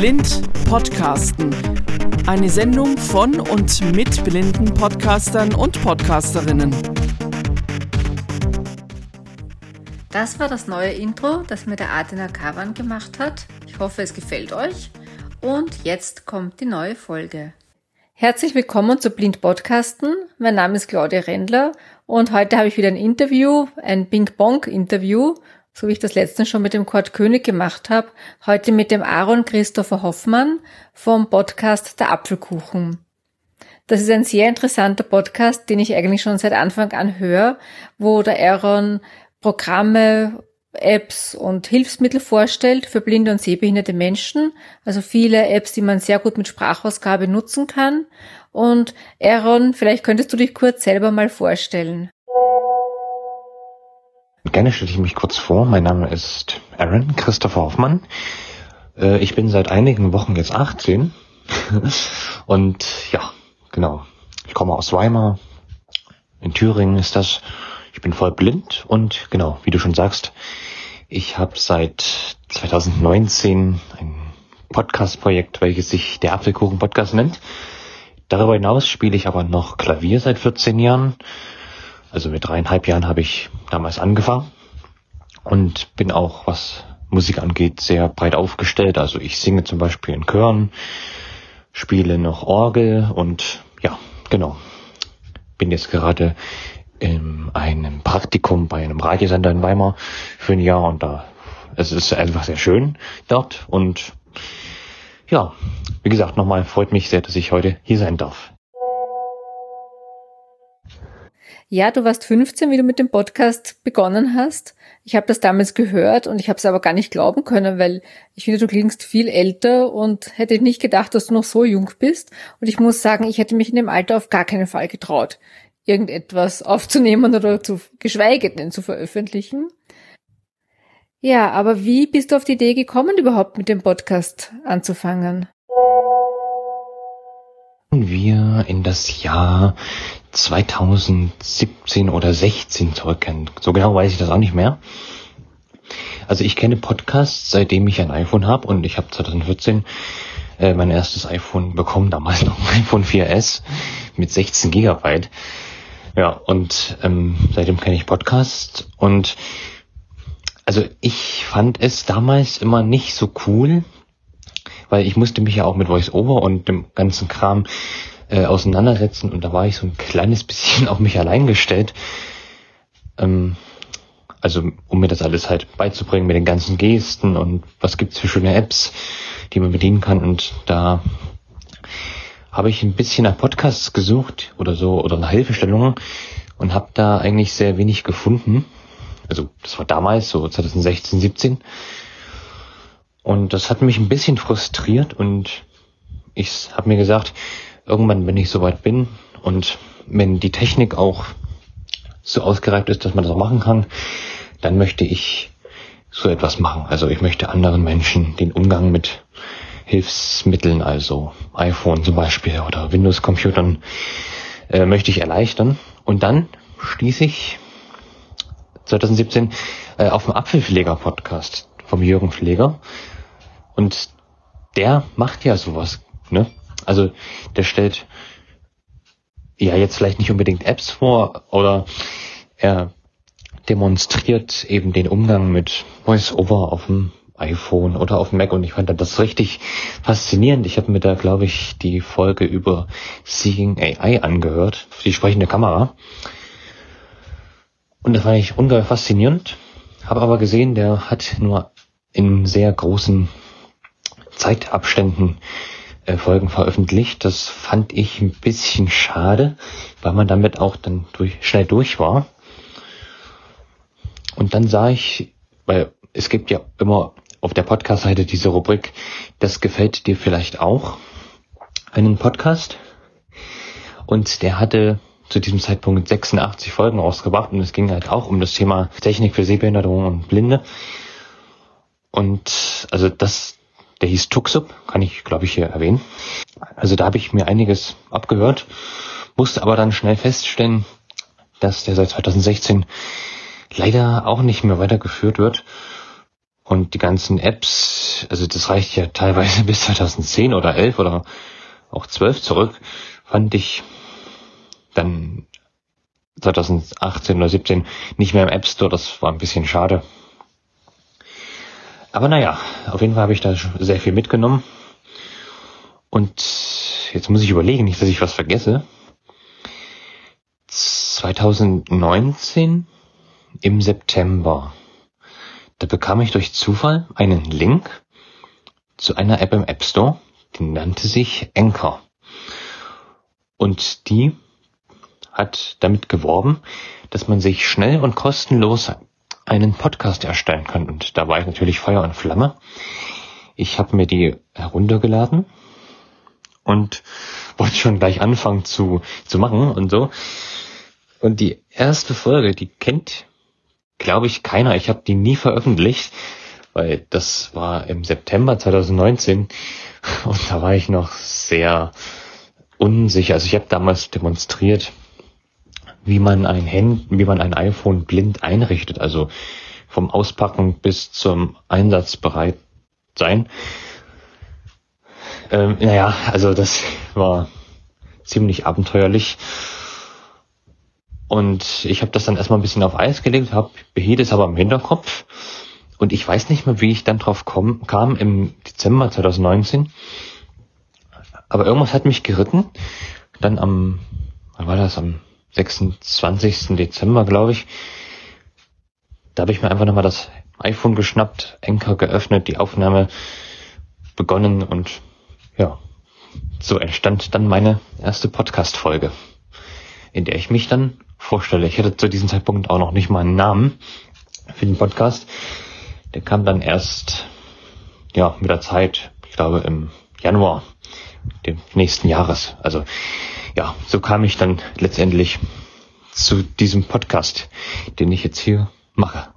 Blind Podcasten. Eine Sendung von und mit blinden Podcastern und Podcasterinnen. Das war das neue Intro, das mir der Adina Kavan gemacht hat. Ich hoffe, es gefällt euch. Und jetzt kommt die neue Folge. Herzlich willkommen zu Blind Podcasten. Mein Name ist Claudia Rendler und heute habe ich wieder ein Interview, ein Ping-Pong-Interview so wie ich das letztens schon mit dem Kurt König gemacht habe, heute mit dem Aaron Christopher Hoffmann vom Podcast Der Apfelkuchen. Das ist ein sehr interessanter Podcast, den ich eigentlich schon seit Anfang an höre, wo der Aaron Programme, Apps und Hilfsmittel vorstellt für blinde und sehbehinderte Menschen. Also viele Apps, die man sehr gut mit Sprachausgabe nutzen kann. Und Aaron, vielleicht könntest du dich kurz selber mal vorstellen. Gerne stelle ich mich kurz vor. Mein Name ist Aaron Christopher Hoffmann. Äh, ich bin seit einigen Wochen jetzt 18. Und ja, genau. Ich komme aus Weimar. In Thüringen ist das. Ich bin voll blind und genau, wie du schon sagst, ich habe seit 2019 ein Podcast-Projekt, welches sich der Apfelkuchen Podcast nennt. Darüber hinaus spiele ich aber noch Klavier seit 14 Jahren also mit dreieinhalb Jahren habe ich damals angefangen und bin auch, was Musik angeht, sehr breit aufgestellt. Also ich singe zum Beispiel in Chören, spiele noch Orgel und ja, genau. Bin jetzt gerade in einem Praktikum bei einem Radiosender in Weimar für ein Jahr und da es ist einfach sehr schön dort und ja, wie gesagt, nochmal freut mich sehr, dass ich heute hier sein darf. Ja, du warst 15, wie du mit dem Podcast begonnen hast. Ich habe das damals gehört und ich habe es aber gar nicht glauben können, weil ich finde, du klingst viel älter und hätte nicht gedacht, dass du noch so jung bist. Und ich muss sagen, ich hätte mich in dem Alter auf gar keinen Fall getraut, irgendetwas aufzunehmen oder zu, geschweige denn zu veröffentlichen. Ja, aber wie bist du auf die Idee gekommen, überhaupt mit dem Podcast anzufangen? Wir in das Jahr 2017 oder 16 zurückkennen. So genau weiß ich das auch nicht mehr. Also ich kenne Podcasts, seitdem ich ein iPhone habe und ich habe 2014 äh, mein erstes iPhone bekommen, damals noch ein iPhone 4S mit 16 Gigabyte. Ja, und ähm, seitdem kenne ich Podcasts und also ich fand es damals immer nicht so cool, weil ich musste mich ja auch mit VoiceOver und dem ganzen Kram äh, auseinandersetzen und da war ich so ein kleines bisschen auf mich allein gestellt. Ähm, also um mir das alles halt beizubringen mit den ganzen Gesten und was gibt's für schöne Apps, die man bedienen kann und da habe ich ein bisschen nach Podcasts gesucht oder so oder nach Hilfestellungen und habe da eigentlich sehr wenig gefunden. Also das war damals so 2016, 17 und das hat mich ein bisschen frustriert und ich habe mir gesagt, irgendwann, wenn ich soweit bin und wenn die Technik auch so ausgereift ist, dass man das auch machen kann, dann möchte ich so etwas machen. Also ich möchte anderen Menschen den Umgang mit Hilfsmitteln, also iPhone zum Beispiel oder Windows-Computern, äh, möchte ich erleichtern. Und dann schließe ich 2017 äh, auf dem Apfelpfleger-Podcast vom Jürgen Pfleger. Und der macht ja sowas, ne? Also der stellt ja jetzt vielleicht nicht unbedingt Apps vor oder er demonstriert eben den Umgang mit VoiceOver auf dem iPhone oder auf dem Mac und ich fand das richtig faszinierend. Ich habe mir da, glaube ich, die Folge über Seeing AI angehört, die sprechende Kamera. Und das fand ich ungeheuer faszinierend. Habe aber gesehen, der hat nur in sehr großen Zeitabständen äh, Folgen veröffentlicht. Das fand ich ein bisschen schade, weil man damit auch dann durch, schnell durch war. Und dann sah ich, weil es gibt ja immer auf der Podcast-Seite diese Rubrik, das gefällt dir vielleicht auch, einen Podcast. Und der hatte zu diesem Zeitpunkt 86 Folgen rausgebracht und es ging halt auch um das Thema Technik für Sehbehinderung und Blinde. Und also das, der hieß Tuxup, kann ich, glaube ich, hier erwähnen. Also da habe ich mir einiges abgehört, musste aber dann schnell feststellen, dass der seit 2016 leider auch nicht mehr weitergeführt wird. Und die ganzen Apps, also das reicht ja teilweise bis 2010 oder 11 oder auch 12 zurück, fand ich dann 2018 oder 17 nicht mehr im App Store. Das war ein bisschen schade. Aber naja, auf jeden Fall habe ich da sehr viel mitgenommen. Und jetzt muss ich überlegen, nicht, dass ich was vergesse. 2019 im September, da bekam ich durch Zufall einen Link zu einer App im App Store, die nannte sich Anchor. Und die hat damit geworben, dass man sich schnell und kostenlos einen Podcast erstellen kann. Und da war ich natürlich Feuer und Flamme. Ich habe mir die heruntergeladen und wollte schon gleich anfangen zu, zu machen und so. Und die erste Folge, die kennt, glaube ich, keiner. Ich habe die nie veröffentlicht, weil das war im September 2019 und da war ich noch sehr unsicher. Also ich habe damals demonstriert, wie man ein Hand, wie man ein iPhone blind einrichtet, also vom Auspacken bis zum Einsatz bereit sein. Ähm, naja, also das war ziemlich abenteuerlich. Und ich habe das dann erstmal ein bisschen auf Eis gelegt, habe behielt es aber im Hinterkopf. Und ich weiß nicht mehr, wie ich dann drauf komm, kam im Dezember 2019. Aber irgendwas hat mich geritten. Dann am, wann war das? Am 26. Dezember, glaube ich. Da habe ich mir einfach nochmal das iPhone geschnappt, Enker geöffnet, die Aufnahme begonnen und ja, so entstand dann meine erste Podcast-Folge, in der ich mich dann vorstelle. Ich hatte zu diesem Zeitpunkt auch noch nicht mal einen Namen für den Podcast. Der kam dann erst, ja, mit der Zeit, ich glaube im Januar des nächsten Jahres. Also ja, so kam ich dann letztendlich zu diesem Podcast, den ich jetzt hier mache.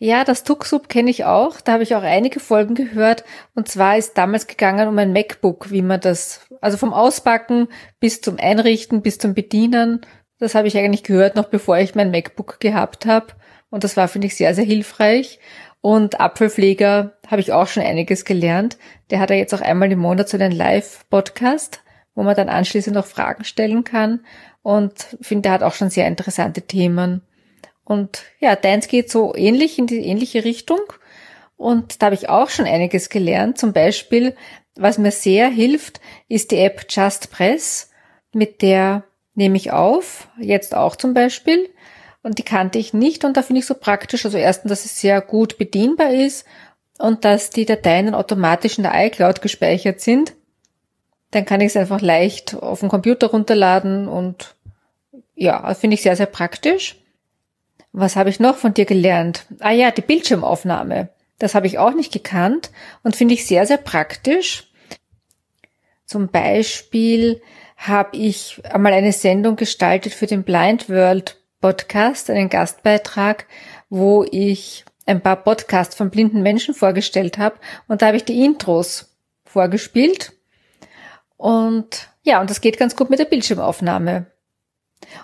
Ja, das Tuxub kenne ich auch. Da habe ich auch einige Folgen gehört. Und zwar ist damals gegangen um ein MacBook, wie man das, also vom Auspacken bis zum Einrichten, bis zum Bedienen. Das habe ich eigentlich gehört, noch bevor ich mein MacBook gehabt habe. Und das war, finde ich, sehr, sehr hilfreich. Und Apfelpfleger habe ich auch schon einiges gelernt. Der hat ja jetzt auch einmal im Monat so einen Live-Podcast, wo man dann anschließend noch Fragen stellen kann. Und finde, der hat auch schon sehr interessante Themen. Und ja, deins geht so ähnlich in die ähnliche Richtung. Und da habe ich auch schon einiges gelernt. Zum Beispiel, was mir sehr hilft, ist die App Just Press. Mit der nehme ich auf, jetzt auch zum Beispiel und die kannte ich nicht und da finde ich so praktisch. Also erstens, dass es sehr gut bedienbar ist und dass die Dateien automatisch in der iCloud gespeichert sind. Dann kann ich es einfach leicht auf dem Computer runterladen und ja, finde ich sehr, sehr praktisch. Was habe ich noch von dir gelernt? Ah ja, die Bildschirmaufnahme. Das habe ich auch nicht gekannt und finde ich sehr, sehr praktisch. Zum Beispiel habe ich einmal eine Sendung gestaltet für den Blind World Podcast, einen Gastbeitrag, wo ich ein paar Podcasts von blinden Menschen vorgestellt habe und da habe ich die Intros vorgespielt. Und ja, und das geht ganz gut mit der Bildschirmaufnahme.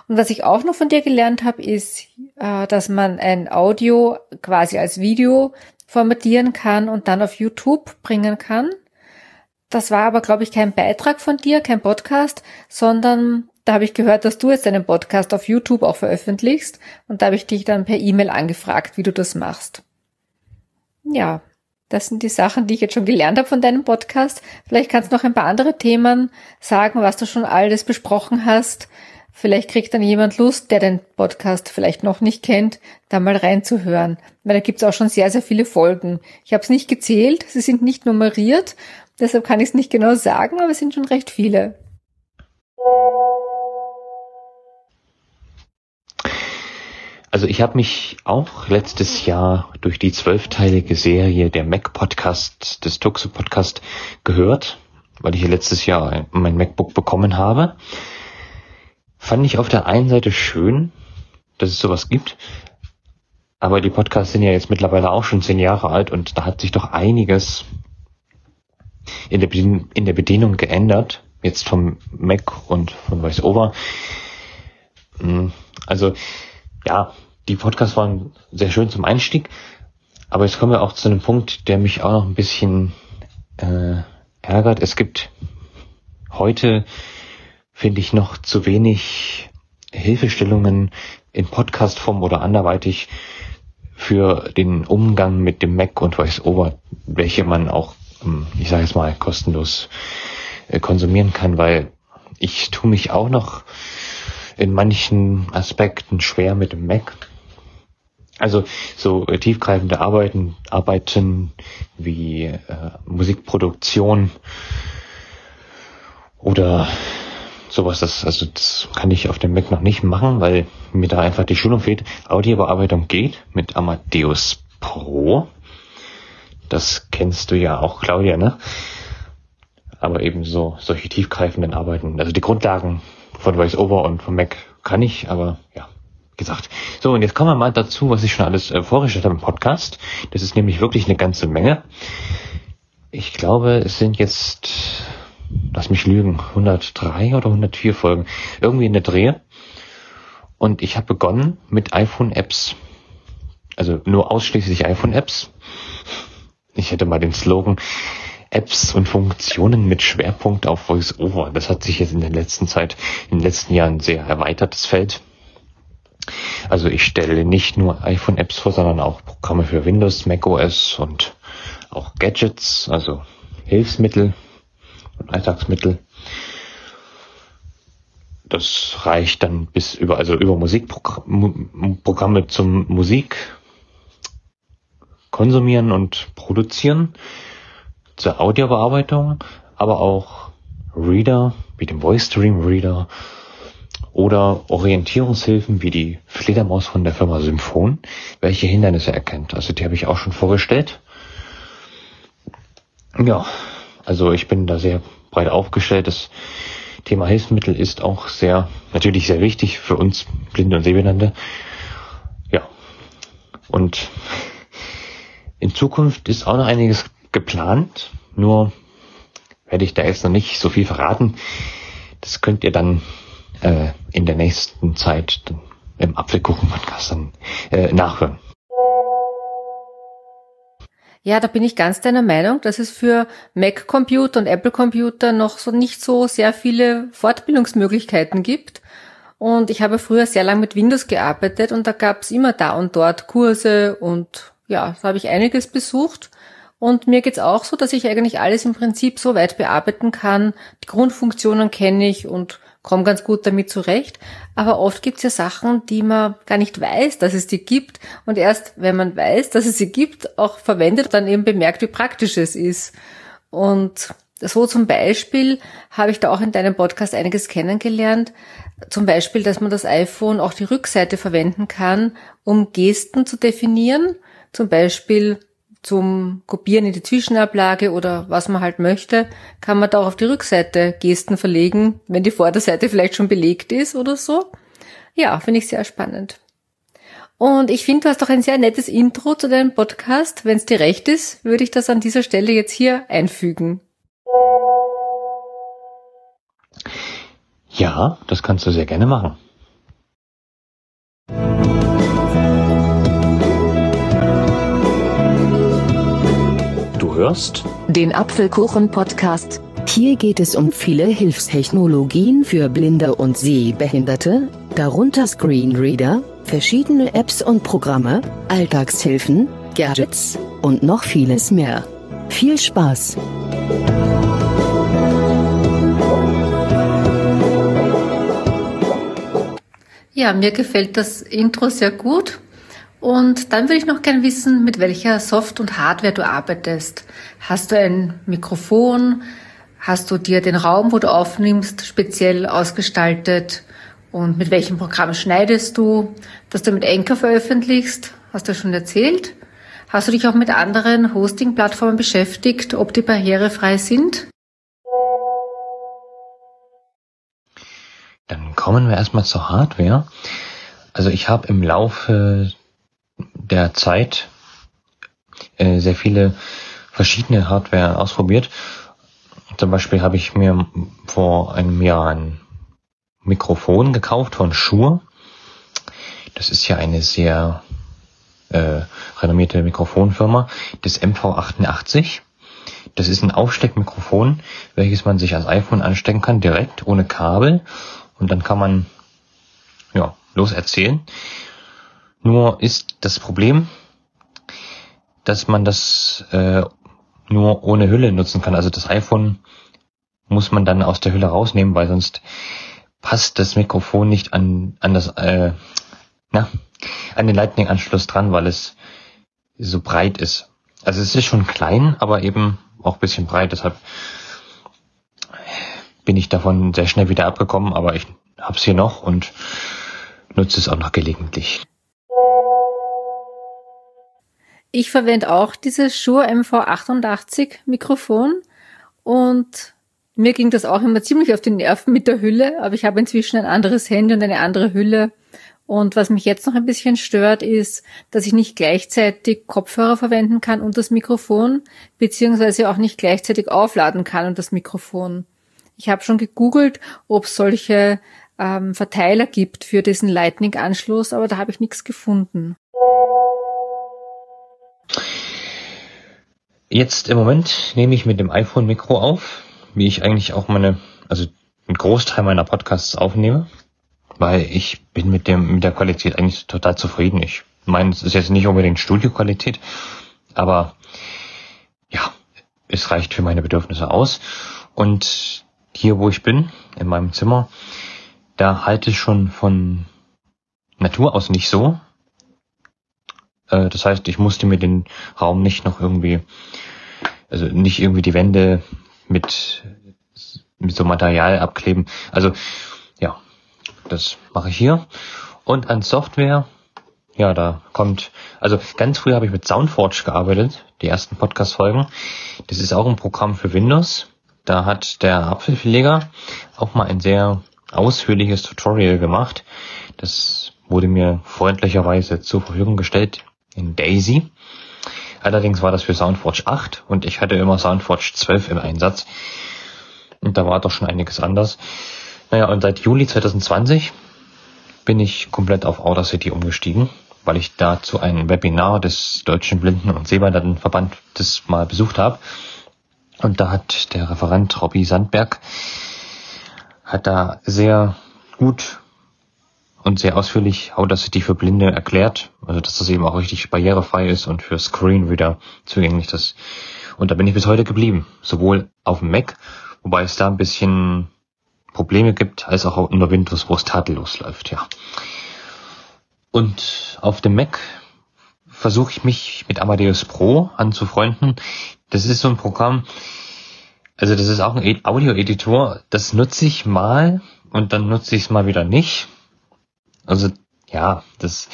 Und was ich auch noch von dir gelernt habe, ist, äh, dass man ein Audio quasi als Video formatieren kann und dann auf YouTube bringen kann. Das war aber, glaube ich, kein Beitrag von dir, kein Podcast, sondern da habe ich gehört, dass du jetzt einen Podcast auf YouTube auch veröffentlichst und da habe ich dich dann per E-Mail angefragt, wie du das machst. Ja, das sind die Sachen, die ich jetzt schon gelernt habe von deinem Podcast. Vielleicht kannst du noch ein paar andere Themen sagen, was du schon alles besprochen hast. Vielleicht kriegt dann jemand Lust, der den Podcast vielleicht noch nicht kennt, da mal reinzuhören. Weil da gibt's auch schon sehr, sehr viele Folgen. Ich habe es nicht gezählt, sie sind nicht nummeriert, deshalb kann ich es nicht genau sagen, aber es sind schon recht viele. Also ich habe mich auch letztes Jahr durch die zwölfteilige Serie der Mac Podcast, des Tuxu Podcast gehört, weil ich letztes Jahr mein MacBook bekommen habe. Fand ich auf der einen Seite schön, dass es sowas gibt, aber die Podcasts sind ja jetzt mittlerweile auch schon zehn Jahre alt und da hat sich doch einiges in der, Bedien in der Bedienung geändert, jetzt vom Mac und von VoiceOver. Hm, also ja, die Podcasts waren sehr schön zum Einstieg, aber jetzt kommen wir auch zu einem Punkt, der mich auch noch ein bisschen äh, ärgert. Es gibt heute, finde ich, noch zu wenig Hilfestellungen in Podcastform oder anderweitig für den Umgang mit dem Mac und VoiceOver, welche man auch, ähm, ich sage jetzt mal, kostenlos äh, konsumieren kann, weil ich tue mich auch noch in manchen Aspekten schwer mit dem Mac. Also so äh, tiefgreifende Arbeiten, Arbeiten wie äh, Musikproduktion oder sowas, das, also das kann ich auf dem Mac noch nicht machen, weil mir da einfach die Schulung fehlt. Audiobearbeitung geht mit Amadeus Pro. Das kennst du ja auch, Claudia, ne? Aber eben so solche tiefgreifenden Arbeiten, also die Grundlagen von VoiceOver und vom Mac kann ich, aber ja, gesagt. So, und jetzt kommen wir mal dazu, was ich schon alles äh, vorgestellt habe im Podcast. Das ist nämlich wirklich eine ganze Menge. Ich glaube, es sind jetzt, lass mich lügen, 103 oder 104 Folgen. Irgendwie in der Drehe. Und ich habe begonnen mit iPhone-Apps. Also nur ausschließlich iPhone-Apps. Ich hätte mal den Slogan Apps und Funktionen mit Schwerpunkt auf VoiceOver. Das hat sich jetzt in der letzten Zeit, in den letzten Jahren sehr erweitert, das Feld. Also ich stelle nicht nur iPhone-Apps vor, sondern auch Programme für Windows, macOS und auch Gadgets, also Hilfsmittel und Alltagsmittel. Das reicht dann bis über, also über Musikprogramme zum Musik konsumieren und produzieren, zur Audiobearbeitung, aber auch Reader wie dem Voice Stream Reader oder Orientierungshilfen wie die Fledermaus von der Firma Symphon, welche Hindernisse erkennt. Also die habe ich auch schon vorgestellt. Ja, also ich bin da sehr breit aufgestellt. Das Thema Hilfsmittel ist auch sehr, natürlich sehr wichtig für uns Blinde und Sehbehinderte. Ja, und in Zukunft ist auch noch einiges geplant, nur werde ich da jetzt noch nicht so viel verraten. Das könnt ihr dann äh, in der nächsten Zeit im Apfelkuchen-Podcast dann äh, nachhören. Ja, da bin ich ganz deiner Meinung, dass es für Mac-Computer und Apple-Computer noch so nicht so sehr viele Fortbildungsmöglichkeiten gibt. Und ich habe früher sehr lange mit Windows gearbeitet und da gab es immer da und dort Kurse und ja, da habe ich einiges besucht. Und mir geht's auch so, dass ich eigentlich alles im Prinzip so weit bearbeiten kann. Die Grundfunktionen kenne ich und komme ganz gut damit zurecht. Aber oft gibt's ja Sachen, die man gar nicht weiß, dass es die gibt. Und erst wenn man weiß, dass es sie gibt, auch verwendet, dann eben bemerkt, wie praktisch es ist. Und so zum Beispiel habe ich da auch in deinem Podcast einiges kennengelernt. Zum Beispiel, dass man das iPhone auch die Rückseite verwenden kann, um Gesten zu definieren. Zum Beispiel zum Kopieren in die Zwischenablage oder was man halt möchte, kann man da auch auf die Rückseite Gesten verlegen, wenn die Vorderseite vielleicht schon belegt ist oder so. Ja, finde ich sehr spannend. Und ich finde, du hast doch ein sehr nettes Intro zu deinem Podcast. Wenn es dir recht ist, würde ich das an dieser Stelle jetzt hier einfügen. Ja, das kannst du sehr gerne machen. Hörst den Apfelkuchen-Podcast. Hier geht es um viele Hilfstechnologien für Blinde und Sehbehinderte, darunter Screenreader, verschiedene Apps und Programme, Alltagshilfen, Gadgets und noch vieles mehr. Viel Spaß! Ja, mir gefällt das Intro sehr gut und dann würde ich noch gerne wissen, mit welcher Soft- und Hardware du arbeitest. Hast du ein Mikrofon? Hast du dir den Raum, wo du aufnimmst, speziell ausgestaltet? Und mit welchem Programm schneidest du? Dass du mit Anchor veröffentlichst, hast du schon erzählt. Hast du dich auch mit anderen Hosting-Plattformen beschäftigt, ob die barrierefrei sind? Dann kommen wir erstmal zur Hardware. Also ich habe im Laufe der Zeit äh, sehr viele verschiedene Hardware ausprobiert. Zum Beispiel habe ich mir vor einem Jahr ein Mikrofon gekauft von Shure. das ist ja eine sehr äh, renommierte Mikrofonfirma, das MV88. Das ist ein Aufsteckmikrofon, welches man sich als iPhone anstecken kann, direkt, ohne Kabel. Und dann kann man, ja, los erzählen. Nur ist das Problem, dass man das äh, nur ohne Hülle nutzen kann. Also das iPhone muss man dann aus der Hülle rausnehmen, weil sonst passt das Mikrofon nicht an, an das, äh, na, an den Lightning-Anschluss dran, weil es so breit ist. Also es ist schon klein, aber eben auch bisschen breit, deshalb bin ich davon sehr schnell wieder abgekommen, aber ich hab's hier noch und nutze es auch noch gelegentlich. Ich verwende auch dieses Shure MV88 Mikrofon und mir ging das auch immer ziemlich auf die Nerven mit der Hülle, aber ich habe inzwischen ein anderes Handy und eine andere Hülle. Und was mich jetzt noch ein bisschen stört, ist, dass ich nicht gleichzeitig Kopfhörer verwenden kann und das Mikrofon, beziehungsweise auch nicht gleichzeitig aufladen kann und das Mikrofon. Ich habe schon gegoogelt, ob es solche ähm, Verteiler gibt für diesen Lightning-Anschluss, aber da habe ich nichts gefunden. Jetzt im Moment nehme ich mit dem iPhone Mikro auf wie ich eigentlich auch meine, also einen Großteil meiner Podcasts aufnehme, weil ich bin mit dem, mit der Qualität eigentlich total zufrieden. Ich meine, es ist jetzt nicht unbedingt Studioqualität, aber ja, es reicht für meine Bedürfnisse aus. Und hier, wo ich bin, in meinem Zimmer, da halte ich schon von Natur aus nicht so. Äh, das heißt, ich musste mir den Raum nicht noch irgendwie, also nicht irgendwie die Wände mit, mit so Material abkleben. Also ja, das mache ich hier. Und an Software, ja, da kommt, also ganz früh habe ich mit Soundforge gearbeitet, die ersten Podcast-Folgen. Das ist auch ein Programm für Windows. Da hat der Apfelverleger auch mal ein sehr ausführliches Tutorial gemacht. Das wurde mir freundlicherweise zur Verfügung gestellt in Daisy. Allerdings war das für Soundforge 8 und ich hatte immer Soundforge 12 im Einsatz. Und da war doch schon einiges anders. Naja, und seit Juli 2020 bin ich komplett auf Audacity umgestiegen, weil ich dazu ein Webinar des Deutschen Blinden- und Sehbehindertenverbandes mal besucht habe. Und da hat der Referent Robby Sandberg hat da sehr gut und sehr ausführlich Audacity für Blinde erklärt, also dass das eben auch richtig barrierefrei ist und für Screenreader zugänglich ist. Und da bin ich bis heute geblieben, sowohl auf dem Mac, wobei es da ein bisschen Probleme gibt, als auch unter Windows, wo es tadellos läuft, ja. Und auf dem Mac versuche ich mich mit Amadeus Pro anzufreunden. Das ist so ein Programm, also das ist auch ein Audio-Editor, das nutze ich mal und dann nutze ich es mal wieder nicht. Also ja, das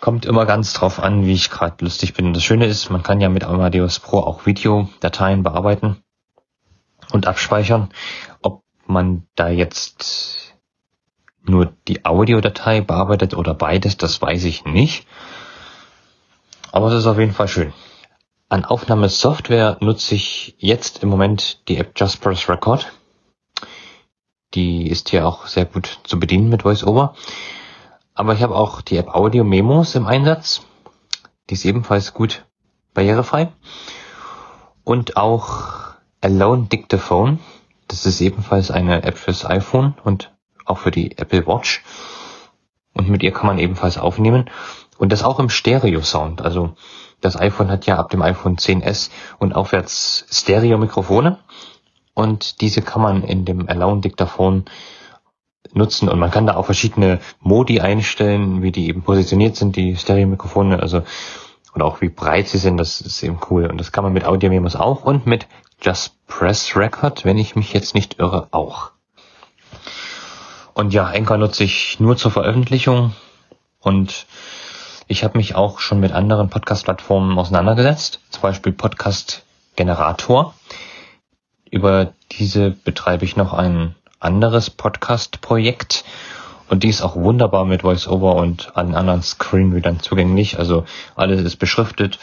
kommt immer ganz drauf an, wie ich gerade lustig bin. Das Schöne ist, man kann ja mit Amadeus Pro auch Videodateien bearbeiten und abspeichern. Ob man da jetzt nur die Audiodatei bearbeitet oder beides, das weiß ich nicht. Aber es ist auf jeden Fall schön. An Aufnahmesoftware nutze ich jetzt im Moment die App Just Press Record. Die ist hier auch sehr gut zu bedienen mit VoiceOver. Aber ich habe auch die App Audio Memos im Einsatz. Die ist ebenfalls gut barrierefrei. Und auch Alone Dictaphone. Das ist ebenfalls eine App fürs iPhone und auch für die Apple Watch. Und mit ihr kann man ebenfalls aufnehmen. Und das auch im Stereo-Sound. Also das iPhone hat ja ab dem iPhone 10s und aufwärts Stereo-Mikrofone und diese kann man in dem Alone Diktaphon nutzen und man kann da auch verschiedene Modi einstellen, wie die eben positioniert sind, die Stereo-Mikrofone, also und auch wie breit sie sind, das ist eben cool. Und das kann man mit Audio-Memos auch und mit Just Press Record, wenn ich mich jetzt nicht irre, auch. Und ja, Anchor nutze ich nur zur Veröffentlichung und ich habe mich auch schon mit anderen Podcast-Plattformen auseinandergesetzt, zum Beispiel Podcast Generator. Über diese betreibe ich noch ein anderes Podcast-Projekt und die ist auch wunderbar mit VoiceOver und allen anderen Screenreadern zugänglich. Also alles ist beschriftet,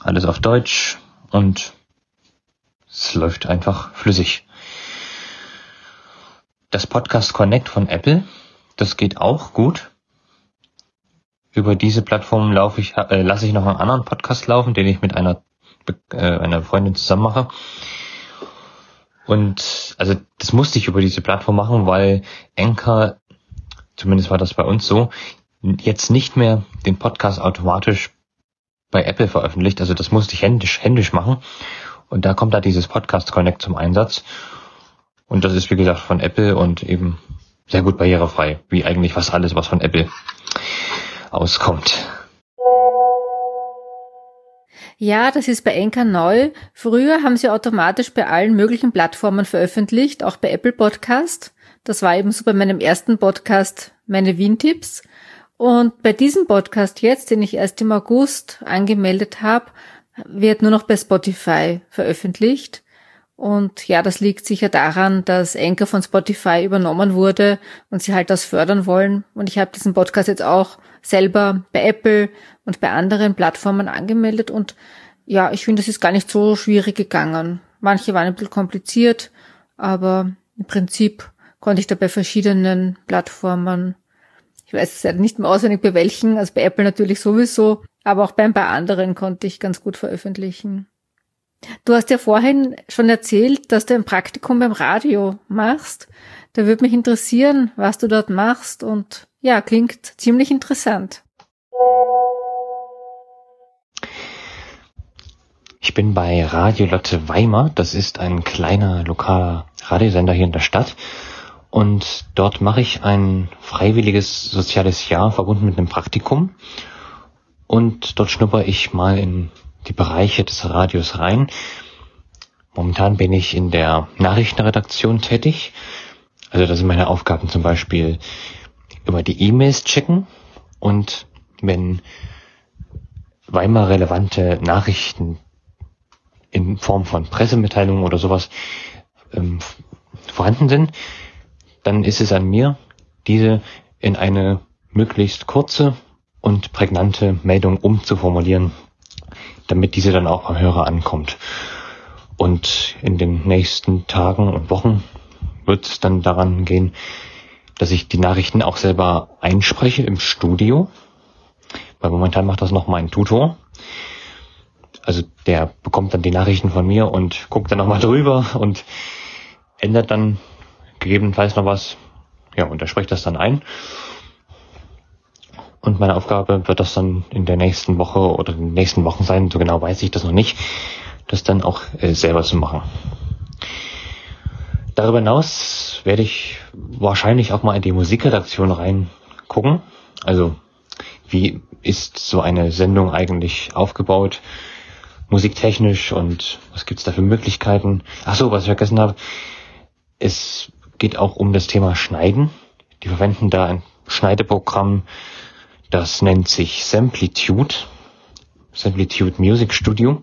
alles auf Deutsch und es läuft einfach flüssig. Das Podcast Connect von Apple, das geht auch gut. über diese Plattform laufe ich, äh, lasse ich noch einen anderen Podcast laufen, den ich mit einer, äh, einer Freundin zusammen mache. Und also das musste ich über diese Plattform machen, weil Anchor, zumindest war das bei uns so, jetzt nicht mehr den Podcast automatisch bei Apple veröffentlicht. Also das musste ich händisch, händisch machen. Und da kommt da dieses Podcast Connect zum Einsatz. Und das ist, wie gesagt, von Apple und eben sehr gut barrierefrei, wie eigentlich fast alles, was von Apple auskommt. Ja, das ist bei Enker neu. Früher haben sie automatisch bei allen möglichen Plattformen veröffentlicht, auch bei Apple Podcast. Das war eben so bei meinem ersten Podcast meine Wien-Tipps. Und bei diesem Podcast jetzt, den ich erst im August angemeldet habe, wird nur noch bei Spotify veröffentlicht. Und ja, das liegt sicher daran, dass Anchor von Spotify übernommen wurde und sie halt das fördern wollen. Und ich habe diesen Podcast jetzt auch selber bei Apple und bei anderen Plattformen angemeldet. Und ja, ich finde, das ist gar nicht so schwierig gegangen. Manche waren ein bisschen kompliziert, aber im Prinzip konnte ich da bei verschiedenen Plattformen, ich weiß es nicht mehr auswendig bei welchen, also bei Apple natürlich sowieso, aber auch bei ein paar anderen konnte ich ganz gut veröffentlichen. Du hast ja vorhin schon erzählt, dass du ein Praktikum beim Radio machst. Da würde mich interessieren, was du dort machst und ja, klingt ziemlich interessant. Ich bin bei Radio Lotte Weimar. Das ist ein kleiner lokaler Radiosender hier in der Stadt. Und dort mache ich ein freiwilliges soziales Jahr verbunden mit einem Praktikum. Und dort schnupper ich mal in die Bereiche des Radios rein. Momentan bin ich in der Nachrichtenredaktion tätig. Also das sind meine Aufgaben zum Beispiel über die E-Mails checken und wenn Weimar relevante Nachrichten in Form von Pressemitteilungen oder sowas ähm, vorhanden sind, dann ist es an mir, diese in eine möglichst kurze und prägnante Meldung umzuformulieren, damit diese dann auch beim Hörer ankommt. Und in den nächsten Tagen und Wochen wird es dann daran gehen, dass ich die Nachrichten auch selber einspreche im Studio, weil momentan macht das noch mein Tutor. Also der bekommt dann die Nachrichten von mir und guckt dann nochmal drüber und ändert dann gegebenenfalls noch was. Ja, und er spricht das dann ein. Und meine Aufgabe wird das dann in der nächsten Woche oder in den nächsten Wochen sein, so genau weiß ich das noch nicht, das dann auch äh, selber zu machen. Darüber hinaus werde ich wahrscheinlich auch mal in die Musikredaktion reingucken. Also wie ist so eine Sendung eigentlich aufgebaut, musiktechnisch und was gibt's da für Möglichkeiten? Ach so, was ich vergessen habe, es geht auch um das Thema Schneiden. Die verwenden da ein Schneideprogramm, das nennt sich Samplitude, Samplitude Music Studio.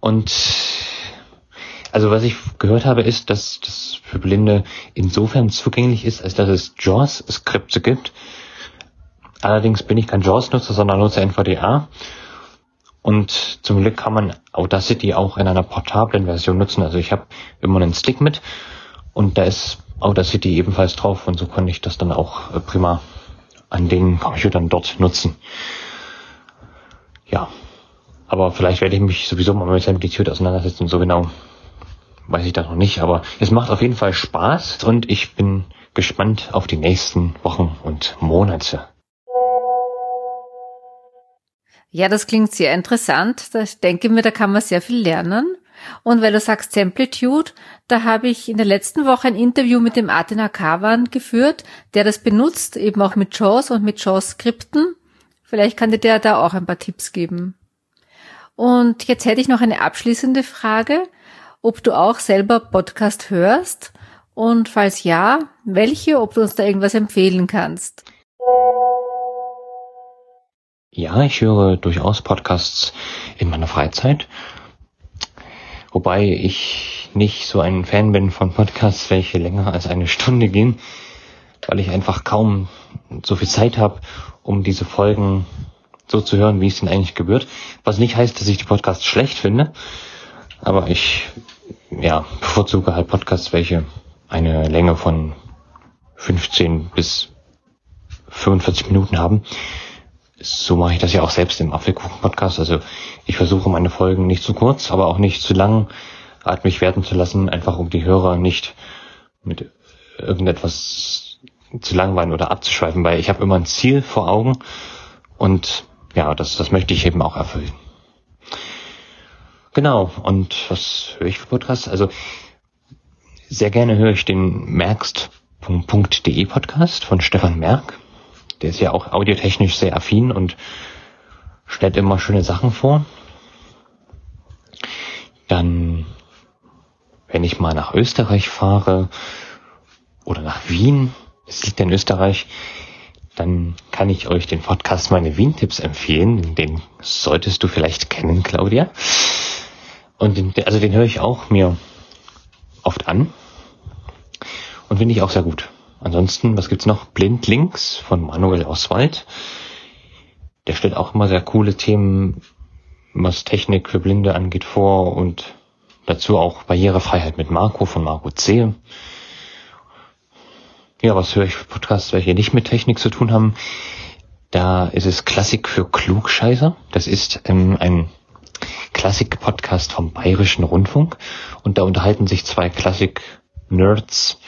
Und also was ich gehört habe, ist, dass das für Blinde insofern zugänglich ist, als dass es JAWS-Skripte gibt. Allerdings bin ich kein JAWS-Nutzer, sondern nutze NVDA. Und zum Glück kann man Audacity auch in einer portablen Version nutzen. Also ich habe immer einen Stick mit und da ist Audacity ebenfalls drauf und so konnte ich das dann auch äh, prima an den Computern dort nutzen. Ja, aber vielleicht werde ich mich sowieso mal mit Similitude auseinandersetzen. So genau weiß ich das noch nicht, aber es macht auf jeden Fall Spaß und ich bin gespannt auf die nächsten Wochen und Monate. Ja, das klingt sehr interessant. Ich denke mir, da kann man sehr viel lernen. Und weil du sagst Samplitude, da habe ich in der letzten Woche ein Interview mit dem Athena Kavan geführt, der das benutzt, eben auch mit JAWS und mit JAWS-Skripten. Vielleicht kann dir der da auch ein paar Tipps geben. Und jetzt hätte ich noch eine abschließende Frage, ob du auch selber Podcast hörst und falls ja, welche, ob du uns da irgendwas empfehlen kannst. Ja, ich höre durchaus Podcasts in meiner Freizeit Wobei ich nicht so ein Fan bin von Podcasts, welche länger als eine Stunde gehen, weil ich einfach kaum so viel Zeit habe, um diese Folgen so zu hören, wie es denn eigentlich gebührt. Was nicht heißt, dass ich die Podcasts schlecht finde, aber ich ja, bevorzuge halt Podcasts, welche eine Länge von 15 bis 45 Minuten haben, so mache ich das ja auch selbst im Apfelkuchen-Podcast. Also ich versuche meine Folgen nicht zu kurz, aber auch nicht zu lang atmig werden zu lassen, einfach um die Hörer nicht mit irgendetwas zu langweilen oder abzuschweifen, weil ich habe immer ein Ziel vor Augen und ja, das, das möchte ich eben auch erfüllen. Genau, und was höre ich für Podcasts? Also sehr gerne höre ich den merkst.de Podcast von Stefan Merck der ist ja auch audiotechnisch sehr affin und stellt immer schöne Sachen vor. Dann, wenn ich mal nach Österreich fahre oder nach Wien, es liegt in Österreich, dann kann ich euch den Podcast meine Wien-Tipps empfehlen. Den solltest du vielleicht kennen, Claudia. Und den, also den höre ich auch mir oft an und finde ich auch sehr gut. Ansonsten, was gibt's noch? Blindlinks von Manuel Oswald. Der stellt auch immer sehr coole Themen, was Technik für Blinde angeht, vor und dazu auch Barrierefreiheit mit Marco von Marco C. Ja, was höre ich für Podcasts, welche nicht mit Technik zu tun haben? Da ist es Klassik für Klugscheißer. Das ist ähm, ein Klassik-Podcast vom Bayerischen Rundfunk und da unterhalten sich zwei Klassik-Nerds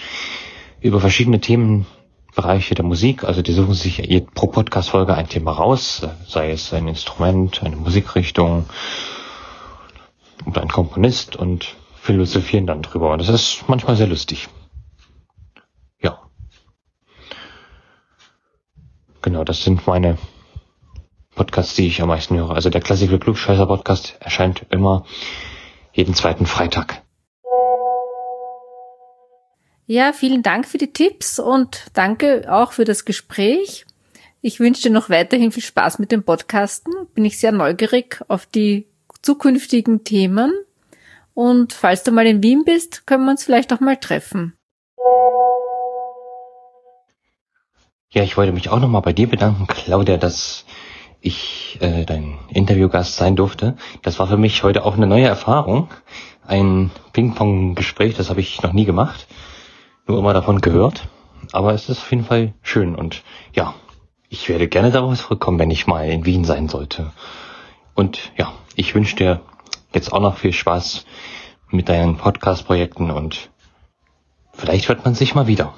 über verschiedene Themenbereiche der Musik. Also die suchen sich pro Podcast-Folge ein Thema raus, sei es ein Instrument, eine Musikrichtung oder ein Komponist und philosophieren dann drüber. Und das ist manchmal sehr lustig. Ja. Genau, das sind meine Podcasts, die ich am meisten höre. Also der Klassiker Klugscheißer Podcast erscheint immer jeden zweiten Freitag. Ja, vielen Dank für die Tipps und danke auch für das Gespräch. Ich wünsche dir noch weiterhin viel Spaß mit dem Podcasten. Bin ich sehr neugierig auf die zukünftigen Themen. Und falls du mal in Wien bist, können wir uns vielleicht auch mal treffen. Ja, ich wollte mich auch nochmal bei dir bedanken, Claudia, dass ich äh, dein Interviewgast sein durfte. Das war für mich heute auch eine neue Erfahrung. Ein Ping-Pong-Gespräch, das habe ich noch nie gemacht nur immer davon gehört. Aber es ist auf jeden Fall schön und ja, ich werde gerne darauf zurückkommen, wenn ich mal in Wien sein sollte. Und ja, ich wünsche dir jetzt auch noch viel Spaß mit deinen Podcast-Projekten und vielleicht hört man sich mal wieder.